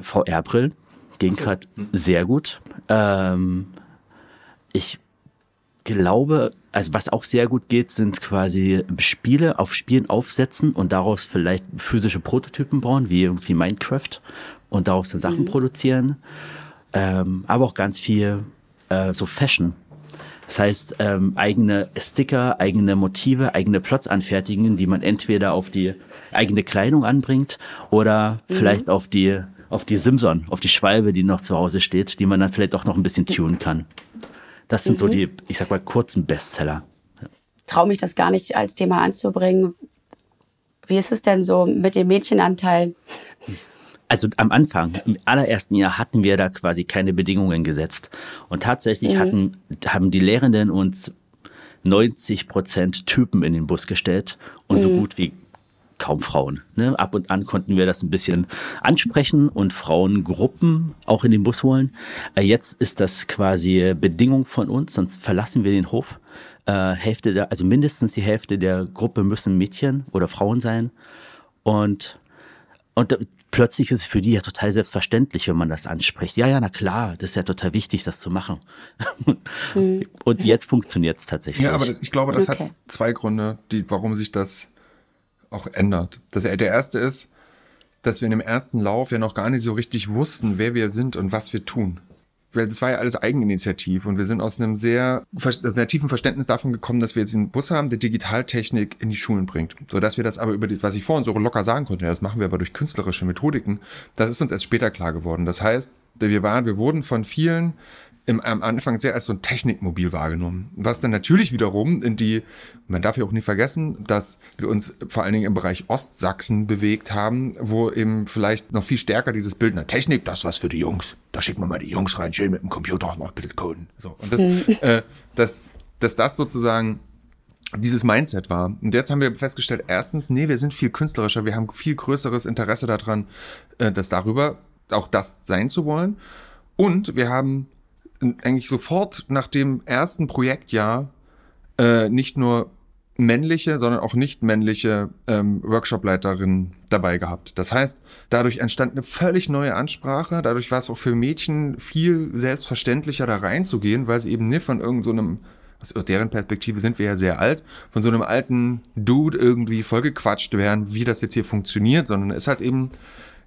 VR-Brillen ging so. gerade sehr gut. Ähm, ich glaube, also was auch sehr gut geht, sind quasi Spiele auf Spielen aufsetzen und daraus vielleicht physische Prototypen bauen, wie irgendwie Minecraft und daraus dann Sachen mhm. produzieren. Ähm, aber auch ganz viel äh, so Fashion. Das heißt, ähm, eigene Sticker, eigene Motive, eigene Plots anfertigen, die man entweder auf die eigene Kleidung anbringt oder mhm. vielleicht auf die auf die Simson, auf die Schwalbe, die noch zu Hause steht, die man dann vielleicht auch noch ein bisschen tunen kann. Das sind mhm. so die, ich sag mal, kurzen Bestseller. Traue mich das gar nicht als Thema anzubringen. Wie ist es denn so mit dem Mädchenanteil? Also am Anfang, im allerersten Jahr hatten wir da quasi keine Bedingungen gesetzt. Und tatsächlich mhm. hatten, haben die Lehrenden uns 90 Prozent Typen in den Bus gestellt und mhm. so gut wie kaum Frauen. Ne? Ab und an konnten wir das ein bisschen ansprechen und Frauengruppen auch in den Bus holen. Äh, jetzt ist das quasi Bedingung von uns, sonst verlassen wir den Hof. Äh, Hälfte der, also mindestens die Hälfte der Gruppe müssen Mädchen oder Frauen sein. Und, und plötzlich ist es für die ja total selbstverständlich, wenn man das anspricht. Ja, ja, na klar, das ist ja total wichtig, das zu machen. Mhm. Und jetzt funktioniert es tatsächlich. Ja, aber ich glaube, das okay. hat zwei Gründe, die, warum sich das auch ändert. Das, der erste ist, dass wir in dem ersten Lauf ja noch gar nicht so richtig wussten, wer wir sind und was wir tun. Das war ja alles Eigeninitiativ und wir sind aus einem sehr, sehr tiefen Verständnis davon gekommen, dass wir jetzt einen Bus haben, der Digitaltechnik in die Schulen bringt. So dass wir das aber über das, was ich vorhin so locker sagen konnte, das machen wir aber durch künstlerische Methodiken, das ist uns erst später klar geworden. Das heißt, wir waren, wir wurden von vielen im, am Anfang sehr als so ein Technikmobil wahrgenommen. Was dann natürlich wiederum in die, man darf ja auch nie vergessen, dass wir uns vor allen Dingen im Bereich Ostsachsen bewegt haben, wo eben vielleicht noch viel stärker dieses Bild, na Technik, das was für die Jungs. Da schicken wir mal die Jungs rein, schön mit dem Computer auch noch ein bisschen coden. So. Und das, mhm. äh, das, dass das sozusagen dieses Mindset war. Und jetzt haben wir festgestellt, erstens, nee, wir sind viel künstlerischer, wir haben viel größeres Interesse daran, äh, das darüber, auch das sein zu wollen. Und wir haben eigentlich sofort nach dem ersten Projektjahr äh, nicht nur männliche, sondern auch nicht männliche ähm, Workshopleiterinnen dabei gehabt. Das heißt, dadurch entstand eine völlig neue Ansprache. Dadurch war es auch für Mädchen viel selbstverständlicher da reinzugehen, weil sie eben nicht von irgendeinem so aus deren Perspektive sind wir ja sehr alt, von so einem alten Dude irgendwie vollgequatscht werden, wie das jetzt hier funktioniert, sondern es ist halt eben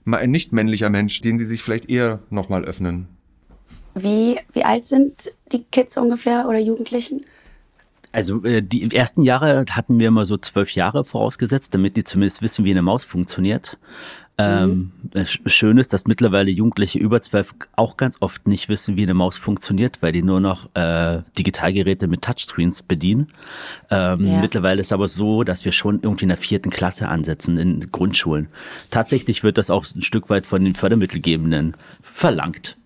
mal ein nicht männlicher Mensch, den die sich vielleicht eher nochmal öffnen. Wie, wie alt sind die Kids ungefähr oder Jugendlichen? Also äh, die ersten Jahre hatten wir immer so zwölf Jahre vorausgesetzt, damit die zumindest wissen, wie eine Maus funktioniert. Ähm, mhm. Schön ist, dass mittlerweile Jugendliche über zwölf auch ganz oft nicht wissen, wie eine Maus funktioniert, weil die nur noch äh, Digitalgeräte mit Touchscreens bedienen. Ähm, ja. Mittlerweile ist aber so, dass wir schon irgendwie in der vierten Klasse ansetzen in Grundschulen. Tatsächlich wird das auch ein Stück weit von den Fördermittelgebenden verlangt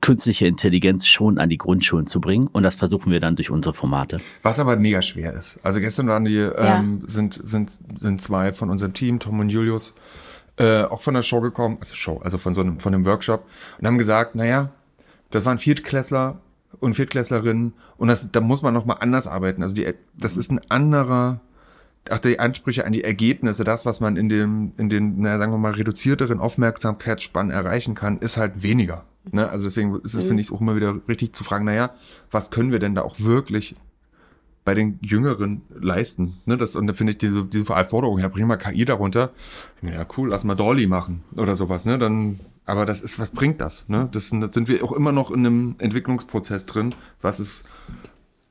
künstliche Intelligenz schon an die Grundschulen zu bringen. Und das versuchen wir dann durch unsere Formate. Was aber mega schwer ist. Also gestern waren die, ja. ähm, sind, sind, sind zwei von unserem Team, Tom und Julius, äh, auch von der Show gekommen, also Show, also von so einem, von einem Workshop und haben gesagt, naja, das waren Viertklässler und Viertklässlerinnen und das, da muss man noch mal anders arbeiten. Also die, das ist ein anderer, auch die Ansprüche an die Ergebnisse, das, was man in dem, in den, naja, sagen wir mal, reduzierteren Aufmerksamkeitsspannen erreichen kann, ist halt weniger. Ne? Also deswegen ist es, mhm. finde ich, auch immer wieder richtig zu fragen, naja, was können wir denn da auch wirklich bei den Jüngeren leisten. Ne, das, und da finde ich diese, diese Forderung, ja, bring mal KI darunter. Ja, cool, lass mal Dolly machen oder sowas. Ne? Dann, aber das ist, was bringt das? Ne? Das, das sind wir auch immer noch in einem Entwicklungsprozess drin. Was ist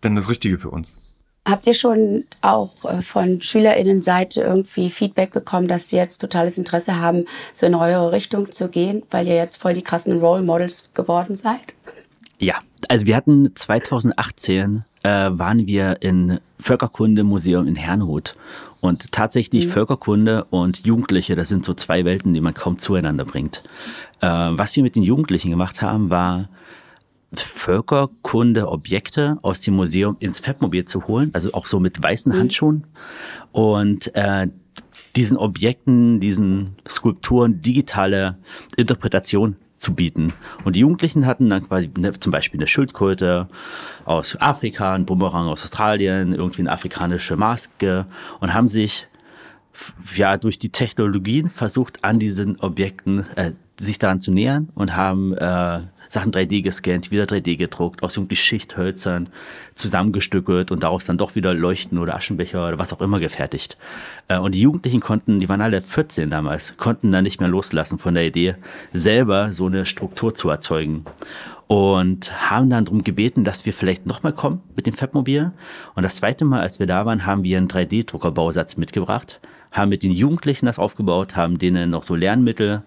denn das Richtige für uns? Habt ihr schon auch äh, von SchülerInnen-Seite irgendwie Feedback bekommen, dass sie jetzt totales Interesse haben, so in eure Richtung zu gehen, weil ihr jetzt voll die krassen Role Models geworden seid? Ja, also wir hatten 2018 äh, waren wir in Völkerkundemuseum in Herrnhut und tatsächlich mhm. Völkerkunde und Jugendliche, das sind so zwei Welten, die man kaum zueinander bringt. Äh, was wir mit den Jugendlichen gemacht haben, war Völkerkunde-Objekte aus dem Museum ins Fettmobil zu holen, also auch so mit weißen mhm. Handschuhen und äh, diesen Objekten, diesen Skulpturen digitale Interpretation zu bieten. Und die Jugendlichen hatten dann quasi ne, zum Beispiel eine Schildkröte aus Afrika, ein Bumerang aus Australien, irgendwie eine afrikanische Maske und haben sich ja durch die Technologien versucht, an diesen Objekten äh, sich daran zu nähern und haben äh, Sachen 3D gescannt, wieder 3D gedruckt, aus irgendwie Schichthölzern zusammengestückelt und daraus dann doch wieder Leuchten oder Aschenbecher oder was auch immer gefertigt. Äh, und die Jugendlichen konnten, die waren alle 14 damals, konnten dann nicht mehr loslassen von der Idee, selber so eine Struktur zu erzeugen und haben dann darum gebeten, dass wir vielleicht nochmal kommen mit dem Fabmobil. Und das zweite Mal, als wir da waren, haben wir einen 3D-Druckerbausatz mitgebracht, haben mit den Jugendlichen das aufgebaut, haben denen noch so Lernmittel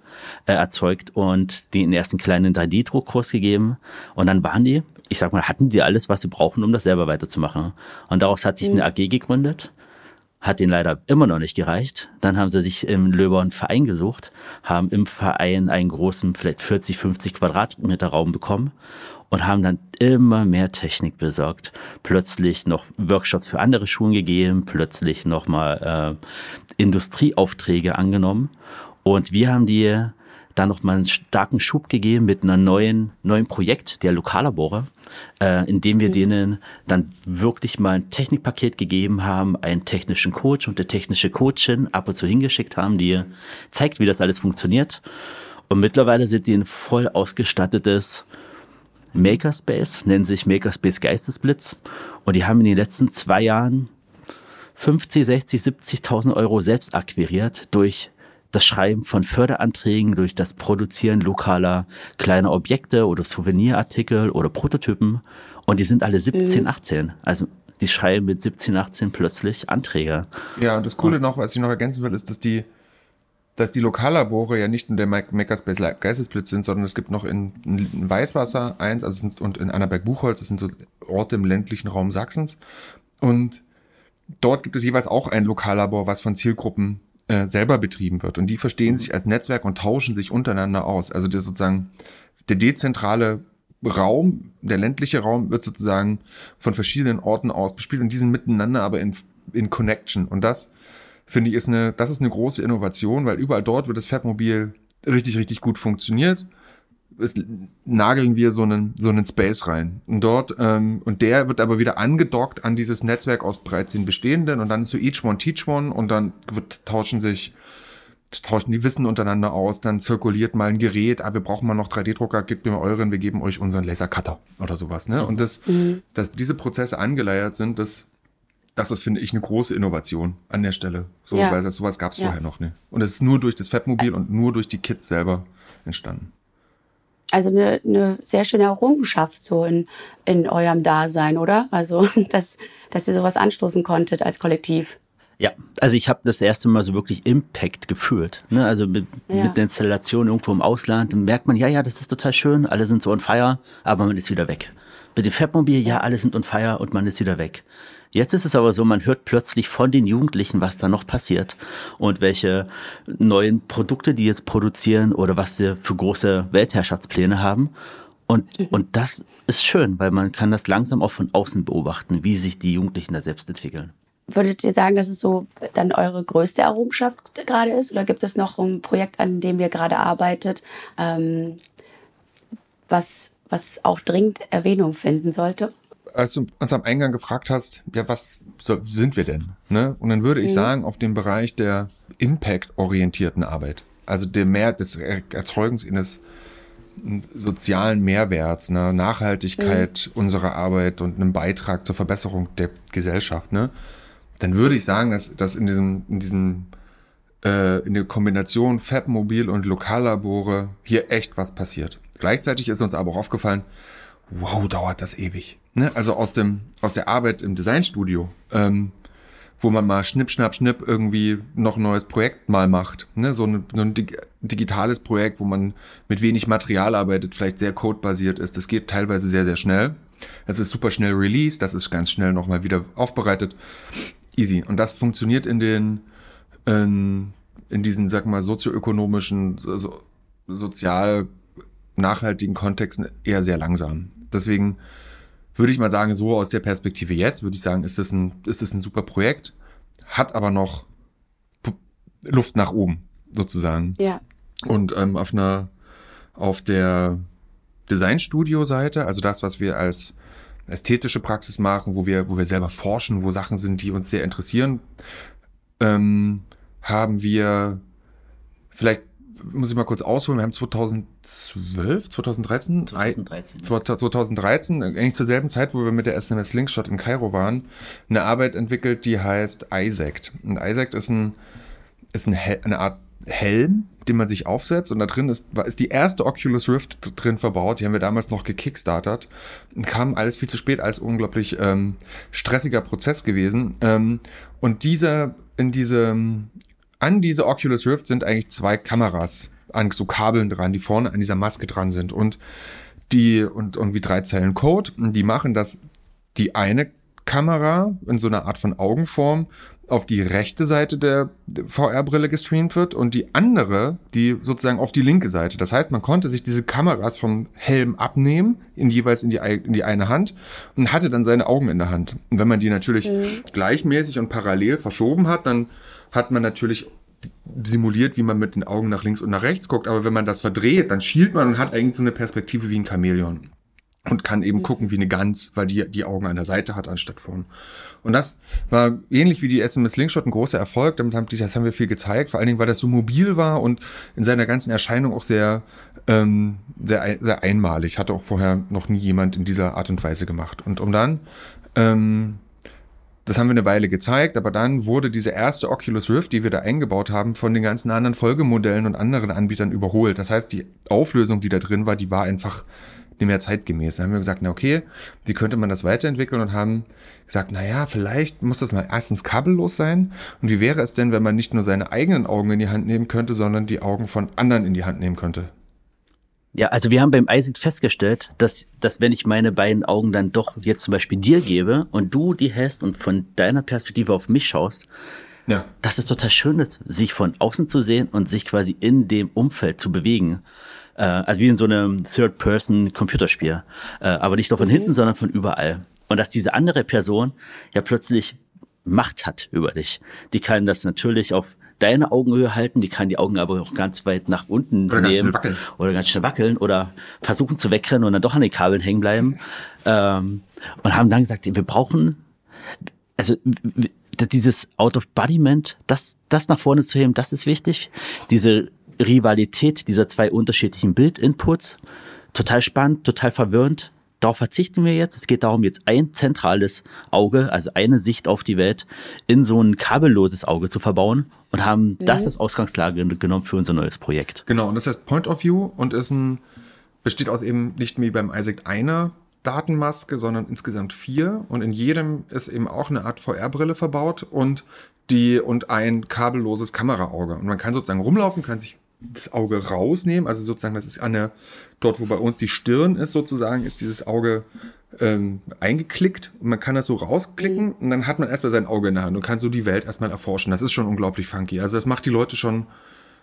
äh, erzeugt und denen erst einen kleinen 3D-Druckkurs gegeben. Und dann waren die, ich sag mal, hatten die alles, was sie brauchen, um das selber weiterzumachen. Und daraus hat sich mhm. eine AG gegründet hat denen leider immer noch nicht gereicht. Dann haben sie sich im Löber Verein gesucht, haben im Verein einen großen, vielleicht 40, 50 Quadratmeter Raum bekommen und haben dann immer mehr Technik besorgt. Plötzlich noch Workshops für andere Schulen gegeben, plötzlich nochmal äh, Industrieaufträge angenommen. Und wir haben die dann nochmal einen starken Schub gegeben mit einem neuen, neuen Projekt, der Lokallabore, äh, in dem wir mhm. denen dann wirklich mal ein Technikpaket gegeben haben, einen technischen Coach und der technische Coachin ab und zu hingeschickt haben, die zeigt, wie das alles funktioniert. Und mittlerweile sind die ein voll ausgestattetes Makerspace, nennen sich Makerspace Geistesblitz. Und die haben in den letzten zwei Jahren 50, 60, 70.000 Euro selbst akquiriert durch das Schreiben von Förderanträgen, durch das Produzieren lokaler kleiner Objekte oder Souvenirartikel oder Prototypen. Und die sind alle 17, mhm. 18. Also die schreiben mit 17, 18 plötzlich Anträge. Ja, und das Coole noch, was ich noch ergänzen will, ist, dass die dass die Lokallabore ja nicht nur der Makerspace Geistesblitz sind, sondern es gibt noch in, in Weißwasser eins also sind, und in Annaberg-Buchholz, das sind so Orte im ländlichen Raum Sachsens. Und dort gibt es jeweils auch ein Lokallabor, was von Zielgruppen äh, selber betrieben wird. Und die verstehen sich als Netzwerk und tauschen sich untereinander aus. Also der sozusagen der dezentrale Raum, der ländliche Raum wird sozusagen von verschiedenen Orten aus bespielt und die sind miteinander aber in, in Connection. Und das finde ich, ist eine, das ist eine große Innovation, weil überall dort wird das Fabmobil richtig, richtig gut funktioniert. Es nageln wir so einen, so einen Space rein. Und dort, ähm, und der wird aber wieder angedockt an dieses Netzwerk aus bereits den bestehenden und dann zu each one teach one und dann wird, tauschen sich, tauschen die Wissen untereinander aus, dann zirkuliert mal ein Gerät, ah, wir brauchen mal noch 3D-Drucker, gebt mir euren, wir geben euch unseren Lasercutter oder sowas, ne? Und das, mhm. dass diese Prozesse angeleiert sind, das das ist, finde ich, eine große Innovation an der Stelle. So, ja. weil das, sowas gab es ja. vorher noch nicht. Und es ist nur durch das Fabmobil und nur durch die Kids selber entstanden. Also eine, eine sehr schöne Errungenschaft so in, in eurem Dasein, oder? Also, dass, dass ihr sowas anstoßen konntet als Kollektiv. Ja, also ich habe das erste Mal so wirklich Impact gefühlt. Ne? Also mit, ja. mit der Installation irgendwo im Ausland dann merkt man, ja, ja, das ist total schön, alle sind so on fire, aber man ist wieder weg. Mit dem Fabmobil, ja, alle sind on fire und man ist wieder weg. Jetzt ist es aber so, man hört plötzlich von den Jugendlichen, was da noch passiert und welche neuen Produkte die jetzt produzieren oder was sie für große Weltherrschaftspläne haben. Und, mhm. und das ist schön, weil man kann das langsam auch von außen beobachten, wie sich die Jugendlichen da selbst entwickeln. Würdet ihr sagen, dass es so dann eure größte Errungenschaft gerade ist? Oder gibt es noch ein Projekt, an dem ihr gerade arbeitet, ähm, was, was auch dringend Erwähnung finden sollte? Als du uns am Eingang gefragt hast, ja, was so, sind wir denn? Ne? Und dann würde ich mhm. sagen, auf dem Bereich der Impact-orientierten Arbeit, also der mehr des Erzeugens eines sozialen Mehrwerts, ne, Nachhaltigkeit mhm. unserer Arbeit und einem Beitrag zur Verbesserung der Gesellschaft, ne, dann würde ich sagen, dass, dass in diesem, in diesem äh, in der Kombination Fabmobil und Lokallabore hier echt was passiert. Gleichzeitig ist uns aber auch aufgefallen, wow, dauert das ewig. Ne? Also aus dem aus der Arbeit im Designstudio, ähm, wo man mal schnipp, schnapp, schnipp irgendwie noch ein neues Projekt mal macht. Ne? So, ein, ein digitales Projekt, wo man mit wenig Material arbeitet, vielleicht sehr codebasiert ist. Das geht teilweise sehr, sehr schnell. Es ist super schnell released, das ist ganz schnell nochmal wieder aufbereitet. Easy. Und das funktioniert in den in, in diesen, sag mal, sozioökonomischen, so, sozial nachhaltigen Kontexten eher sehr langsam. Deswegen würde ich mal sagen, so aus der Perspektive jetzt, würde ich sagen, ist das ein, ist das ein super Projekt, hat aber noch Luft nach oben, sozusagen. Ja. Und ähm, auf einer, auf der Designstudio-Seite, also das, was wir als ästhetische Praxis machen, wo wir, wo wir selber forschen, wo Sachen sind, die uns sehr interessieren, ähm, haben wir vielleicht muss ich mal kurz ausholen, wir haben 2012, 2013, 2013, 2013, eigentlich zur selben Zeit, wo wir mit der SMS Slingshot in Kairo waren, eine Arbeit entwickelt, die heißt ISACT. Und ISACT ist ein, ist ein, eine Art Helm, den man sich aufsetzt und da drin ist, ist die erste Oculus Rift drin verbaut. Die haben wir damals noch gekickstartert. Kam alles viel zu spät, als unglaublich ähm, stressiger Prozess gewesen. Ähm, und dieser, in diesem an diese Oculus Rift sind eigentlich zwei Kameras an so Kabeln dran, die vorne an dieser Maske dran sind und die und irgendwie drei Zeilen Code, die machen, dass die eine Kamera in so einer Art von Augenform auf die rechte Seite der VR-Brille gestreamt wird und die andere, die sozusagen auf die linke Seite. Das heißt, man konnte sich diese Kameras vom Helm abnehmen, in jeweils in die, in die eine Hand und hatte dann seine Augen in der Hand. Und wenn man die natürlich mhm. gleichmäßig und parallel verschoben hat, dann hat man natürlich simuliert, wie man mit den Augen nach links und nach rechts guckt. Aber wenn man das verdreht, dann schielt man und hat eigentlich so eine Perspektive wie ein Chamäleon. Und kann eben gucken wie eine Gans, weil die die Augen an der Seite hat anstatt vorn. Und das war ähnlich wie die SMS Linkshot ein großer Erfolg. Damit haben, das haben wir viel gezeigt. Vor allen Dingen, weil das so mobil war und in seiner ganzen Erscheinung auch sehr, ähm, sehr, sehr einmalig. Hatte auch vorher noch nie jemand in dieser Art und Weise gemacht. Und um dann ähm, das haben wir eine Weile gezeigt, aber dann wurde diese erste Oculus Rift, die wir da eingebaut haben, von den ganzen anderen Folgemodellen und anderen Anbietern überholt. Das heißt, die Auflösung, die da drin war, die war einfach nicht mehr zeitgemäß. Da haben wir gesagt, na okay, wie könnte man das weiterentwickeln und haben gesagt, na ja, vielleicht muss das mal erstens kabellos sein. Und wie wäre es denn, wenn man nicht nur seine eigenen Augen in die Hand nehmen könnte, sondern die Augen von anderen in die Hand nehmen könnte? Ja, also wir haben beim Isaac festgestellt, dass, dass wenn ich meine beiden Augen dann doch jetzt zum Beispiel dir gebe und du die hast und von deiner Perspektive auf mich schaust, ja. dass es total schön ist, sich von außen zu sehen und sich quasi in dem Umfeld zu bewegen. Äh, also wie in so einem Third-Person-Computerspiel. Äh, aber nicht nur von mhm. hinten, sondern von überall. Und dass diese andere Person ja plötzlich Macht hat über dich. Die kann das natürlich auf deine Augenhöhe halten, die kann die Augen aber auch ganz weit nach unten oder nehmen ganz oder ganz schnell wackeln oder versuchen zu wegrennen und dann doch an den Kabeln hängen bleiben. Ähm, und haben dann gesagt, wir brauchen, also dieses Out-of-Bodiment, das, das nach vorne zu heben, das ist wichtig. Diese Rivalität dieser zwei unterschiedlichen Bildinputs, total spannend, total verwirrend darauf verzichten wir jetzt. Es geht darum, jetzt ein zentrales Auge, also eine Sicht auf die Welt, in so ein kabelloses Auge zu verbauen und haben mhm. das als Ausgangslage genommen für unser neues Projekt. Genau, und das heißt Point of View und ist ein, besteht aus eben nicht wie beim Isaac einer Datenmaske, sondern insgesamt vier. Und in jedem ist eben auch eine Art VR-Brille verbaut und die und ein kabelloses Kameraauge. Und man kann sozusagen rumlaufen, kann sich das Auge rausnehmen. Also sozusagen, das ist an der, dort, wo bei uns die Stirn ist, sozusagen, ist dieses Auge ähm, eingeklickt und man kann das so rausklicken und dann hat man erstmal sein Auge in der Hand und kann so die Welt erstmal erforschen. Das ist schon unglaublich funky. Also das macht die Leute schon,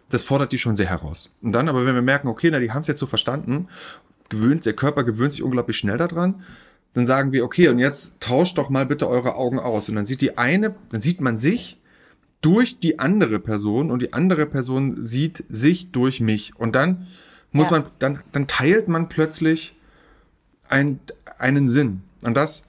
das fordert die schon sehr heraus. Und dann aber, wenn wir merken, okay, na, die haben es jetzt so verstanden, gewöhnt, der Körper gewöhnt sich unglaublich schnell daran, dann sagen wir, okay, und jetzt tauscht doch mal bitte eure Augen aus. Und dann sieht die eine, dann sieht man sich durch die andere Person und die andere Person sieht sich durch mich. Und dann muss ja. man, dann, dann teilt man plötzlich ein, einen Sinn. Und das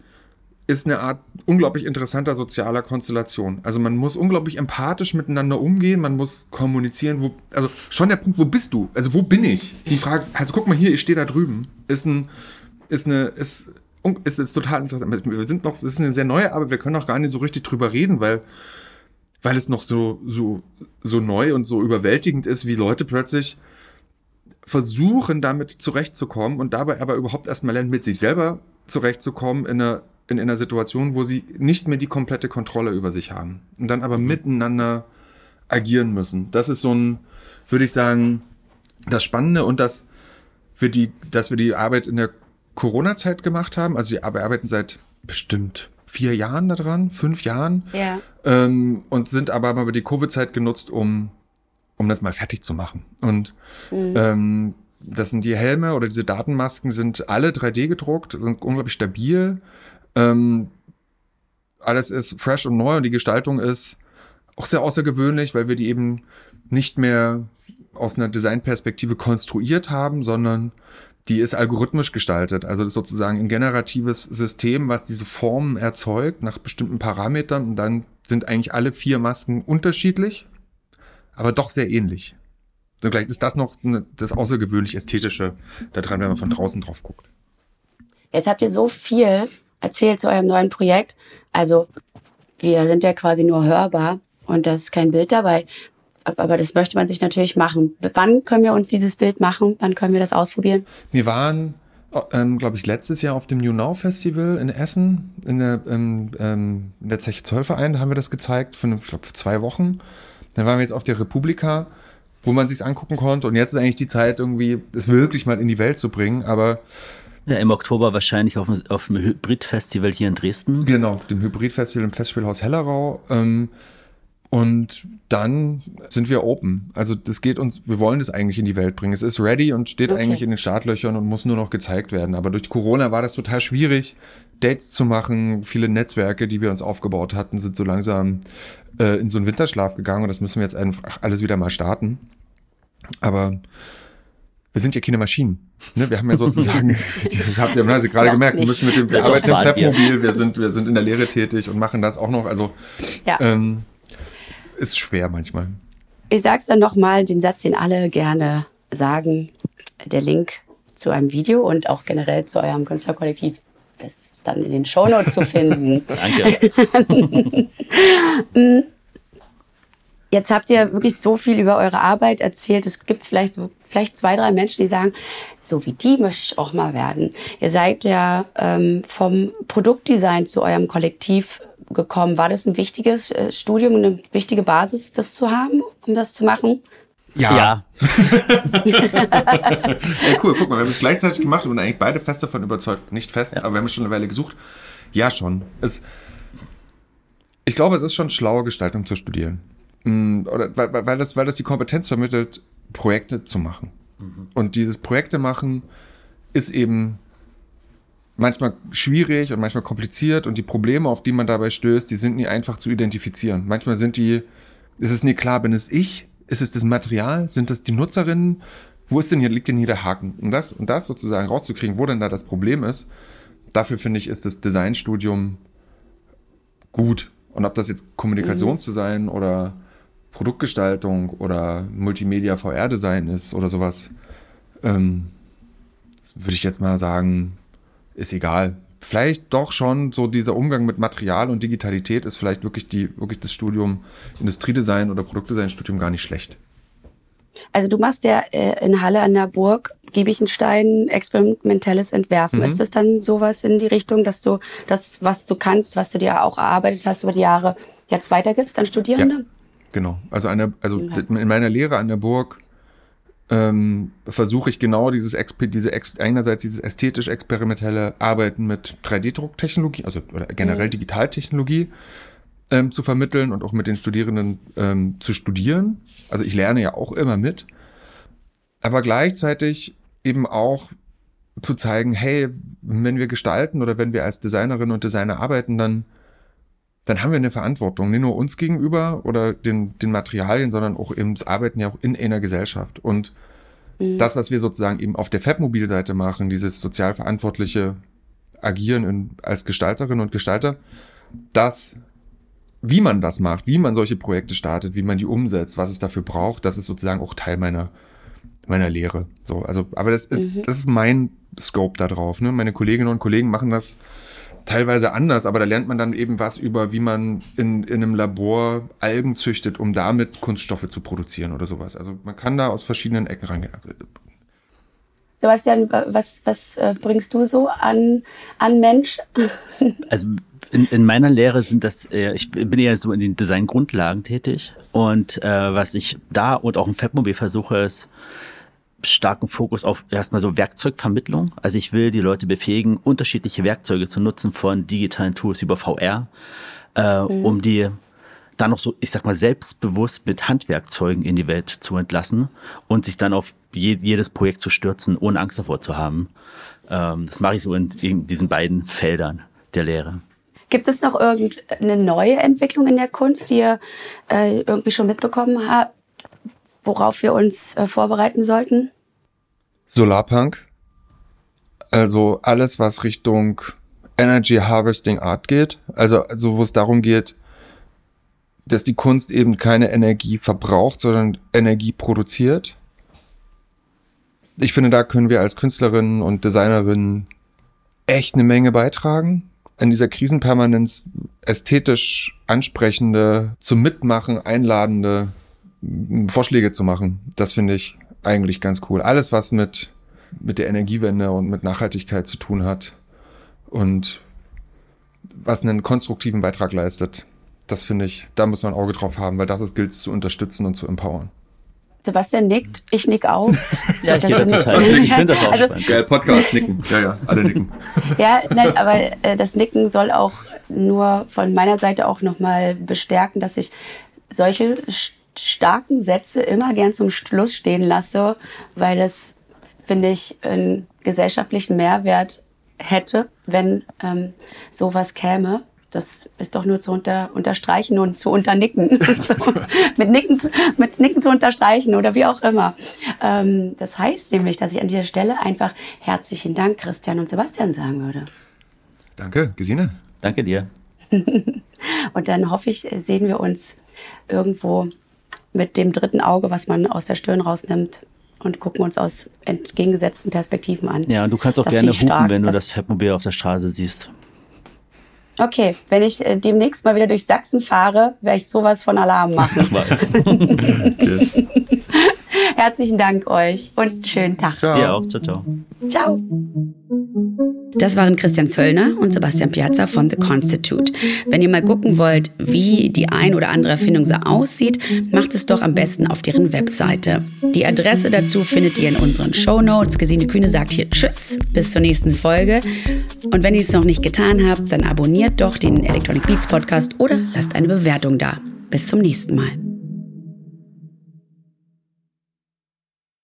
ist eine Art unglaublich interessanter sozialer Konstellation. Also man muss unglaublich empathisch miteinander umgehen, man muss kommunizieren, wo, also schon der Punkt, wo bist du? Also wo bin ich? Die Frage, also guck mal hier, ich stehe da drüben, ist ein, ist eine, ist, ist, ist total interessant. Wir sind noch, das ist eine sehr neue, aber wir können auch gar nicht so richtig drüber reden, weil, weil es noch so, so, so neu und so überwältigend ist, wie Leute plötzlich versuchen, damit zurechtzukommen und dabei aber überhaupt erstmal lernen, mit sich selber zurechtzukommen in einer in, in einer Situation, wo sie nicht mehr die komplette Kontrolle über sich haben und dann aber miteinander agieren müssen. Das ist so ein, würde ich sagen, das Spannende und das wir die, dass wir die Arbeit in der Corona-Zeit gemacht haben. Also wir arbeiten seit bestimmt vier Jahren daran, fünf Jahren. Ja. Ähm, und sind aber mal die Covid-Zeit genutzt, um, um das mal fertig zu machen. Und mhm. ähm, das sind die Helme oder diese Datenmasken sind alle 3D gedruckt, sind unglaublich stabil. Ähm, alles ist fresh und neu und die Gestaltung ist auch sehr außergewöhnlich, weil wir die eben nicht mehr aus einer Designperspektive konstruiert haben, sondern die ist algorithmisch gestaltet. Also das ist sozusagen ein generatives System, was diese Formen erzeugt nach bestimmten Parametern und dann sind eigentlich alle vier Masken unterschiedlich, aber doch sehr ähnlich. Und vielleicht ist das noch das außergewöhnlich Ästhetische daran, wenn man von draußen drauf guckt. Jetzt habt ihr so viel erzählt zu eurem neuen Projekt. Also wir sind ja quasi nur hörbar und da ist kein Bild dabei. Aber das möchte man sich natürlich machen. Wann können wir uns dieses Bild machen? Wann können wir das ausprobieren? Wir waren, ähm, glaube ich, letztes Jahr auf dem New Now Festival in Essen, in der, ähm, ähm, in der Zeche Zollverein, da haben wir das gezeigt, für, ich glaube, zwei Wochen. Dann waren wir jetzt auf der Republika, wo man sich's angucken konnte. Und jetzt ist eigentlich die Zeit, irgendwie es wirklich mal in die Welt zu bringen. Aber ja, im Oktober wahrscheinlich auf, auf dem Hybrid-Festival hier in Dresden. Genau, dem Hybrid-Festival im Festspielhaus Hellerau. Ähm, und dann sind wir open. Also das geht uns, wir wollen das eigentlich in die Welt bringen. Es ist ready und steht okay. eigentlich in den Startlöchern und muss nur noch gezeigt werden. Aber durch Corona war das total schwierig, Dates zu machen. Viele Netzwerke, die wir uns aufgebaut hatten, sind so langsam äh, in so einen Winterschlaf gegangen und das müssen wir jetzt einfach alles wieder mal starten. Aber wir sind ja keine Maschinen. Ne? Wir haben ja sozusagen, habt ihr also gerade gemerkt, wir müssen mit dem, wir arbeiten im Fabmobil, wir sind, wir sind in der Lehre tätig und machen das auch noch. Also ja. ähm, ist schwer manchmal. Ich sag's dann nochmal, den Satz, den alle gerne sagen. Der Link zu einem Video und auch generell zu eurem Künstlerkollektiv ist dann in den Shownotes zu finden. Danke. Mm. Jetzt habt ihr wirklich so viel über eure Arbeit erzählt. Es gibt vielleicht so vielleicht zwei, drei Menschen, die sagen, so wie die möchte ich auch mal werden. Ihr seid ja ähm, vom Produktdesign zu eurem Kollektiv gekommen. War das ein wichtiges äh, Studium, eine wichtige Basis, das zu haben, um das zu machen? Ja. ja. ja. cool, guck mal, wir haben es gleichzeitig gemacht und eigentlich beide fest davon überzeugt. Nicht fest, ja. aber wir haben es schon eine Weile gesucht. Ja, schon. Es, ich glaube, es ist schon schlaue Gestaltung zu studieren. Mm, oder, weil, weil, das, weil das die Kompetenz vermittelt, Projekte zu machen. Mhm. Und dieses Projekte machen ist eben manchmal schwierig und manchmal kompliziert und die Probleme, auf die man dabei stößt, die sind nie einfach zu identifizieren. Manchmal sind die, ist es nie klar, bin es ich? Ist es das Material? Sind das die Nutzerinnen? Wo ist denn hier, liegt denn hier der Haken? Und das, und das sozusagen rauszukriegen, wo denn da das Problem ist, dafür finde ich, ist das Designstudium gut. Und ob das jetzt Kommunikationsdesign mhm. oder Produktgestaltung oder Multimedia VR-Design ist oder sowas, ähm, würde ich jetzt mal sagen, ist egal. Vielleicht doch schon so dieser Umgang mit Material und Digitalität ist vielleicht wirklich die, wirklich das Studium Industriedesign oder Produktdesign-Studium gar nicht schlecht. Also du machst ja äh, in Halle an der Burg Giebichenstein experimentelles Entwerfen. Mhm. Ist das dann sowas in die Richtung, dass du das, was du kannst, was du dir auch erarbeitet hast über die Jahre, jetzt weitergibst an Studierende? Ja. Genau. Also, eine, also in meiner Lehre an der Burg ähm, versuche ich genau dieses diese einerseits dieses ästhetisch experimentelle Arbeiten mit 3D-Drucktechnologie, also oder generell mhm. Digitaltechnologie ähm, zu vermitteln und auch mit den Studierenden ähm, zu studieren. Also ich lerne ja auch immer mit, aber gleichzeitig eben auch zu zeigen, hey, wenn wir gestalten oder wenn wir als Designerinnen und Designer arbeiten, dann dann haben wir eine Verantwortung, nicht nur uns gegenüber oder den, den Materialien, sondern auch eben das Arbeiten ja auch in einer Gesellschaft. Und mhm. das, was wir sozusagen eben auf der Fabmobil-Seite machen, dieses sozial verantwortliche agieren in, als Gestalterin und Gestalter, dass wie man das macht, wie man solche Projekte startet, wie man die umsetzt, was es dafür braucht, das ist sozusagen auch Teil meiner meiner Lehre. So, also, aber das ist, mhm. das ist mein Scope da drauf. Ne? Meine Kolleginnen und Kollegen machen das teilweise anders, aber da lernt man dann eben was über, wie man in, in einem Labor Algen züchtet, um damit Kunststoffe zu produzieren oder sowas. Also man kann da aus verschiedenen Ecken reingehen. Sebastian, was, was äh, bringst du so an, an Mensch? Also in, in meiner Lehre sind das, äh, ich bin ja so in den Designgrundlagen tätig und äh, was ich da und auch im Fabmobil versuche, ist starken Fokus auf erstmal so Werkzeugvermittlung. Also ich will die Leute befähigen, unterschiedliche Werkzeuge zu nutzen von digitalen Tools über VR, äh, mhm. um die dann noch so, ich sag mal, selbstbewusst mit Handwerkzeugen in die Welt zu entlassen und sich dann auf je, jedes Projekt zu stürzen, ohne Angst davor zu haben. Ähm, das mache ich so in, in diesen beiden Feldern der Lehre. Gibt es noch irgendeine neue Entwicklung in der Kunst, die ihr äh, irgendwie schon mitbekommen habt, worauf wir uns äh, vorbereiten sollten? Solarpunk. Also alles, was Richtung Energy Harvesting Art geht. Also, also wo es darum geht, dass die Kunst eben keine Energie verbraucht, sondern Energie produziert. Ich finde, da können wir als Künstlerinnen und Designerinnen echt eine Menge beitragen in dieser Krisenpermanenz ästhetisch ansprechende, zum Mitmachen einladende Vorschläge zu machen. Das finde ich eigentlich ganz cool. Alles, was mit, mit der Energiewende und mit Nachhaltigkeit zu tun hat und was einen konstruktiven Beitrag leistet, das finde ich, da muss man ein Auge drauf haben, weil das ist gilt zu unterstützen und zu empowern. Sebastian nickt, ich nick auch. ja, ich, das total. ich finde das auch also, spannend. Geil, Podcast, nicken. Ja, ja, alle nicken. ja, nein, aber äh, das Nicken soll auch nur von meiner Seite auch nochmal bestärken, dass ich solche starken Sätze immer gern zum Schluss stehen lasse, weil es, finde ich, einen gesellschaftlichen Mehrwert hätte, wenn ähm, sowas käme das ist doch nur zu unter, unterstreichen und zu unternicken. mit, Nicken zu, mit Nicken zu unterstreichen oder wie auch immer. Ähm, das heißt nämlich, dass ich an dieser Stelle einfach herzlichen Dank Christian und Sebastian sagen würde. Danke, Gesine. Danke dir. und dann hoffe ich, sehen wir uns irgendwo mit dem dritten Auge, was man aus der Stirn rausnimmt, und gucken uns aus entgegengesetzten Perspektiven an. Ja, und du kannst auch das gerne hupen, stark, wenn du das Fettmobil auf der Straße siehst. Okay, wenn ich äh, demnächst mal wieder durch Sachsen fahre, werde ich sowas von Alarm machen. Herzlichen Dank euch und schönen Tag. Ciao. Dir auch. Ciao, ciao. Ciao. Das waren Christian Zöllner und Sebastian Piazza von The Constitute. Wenn ihr mal gucken wollt, wie die ein oder andere Erfindung so aussieht, macht es doch am besten auf deren Webseite. Die Adresse dazu findet ihr in unseren Show Notes. Gesine Kühne sagt hier Tschüss, bis zur nächsten Folge. Und wenn ihr es noch nicht getan habt, dann abonniert doch den Electronic Beats Podcast oder lasst eine Bewertung da. Bis zum nächsten Mal.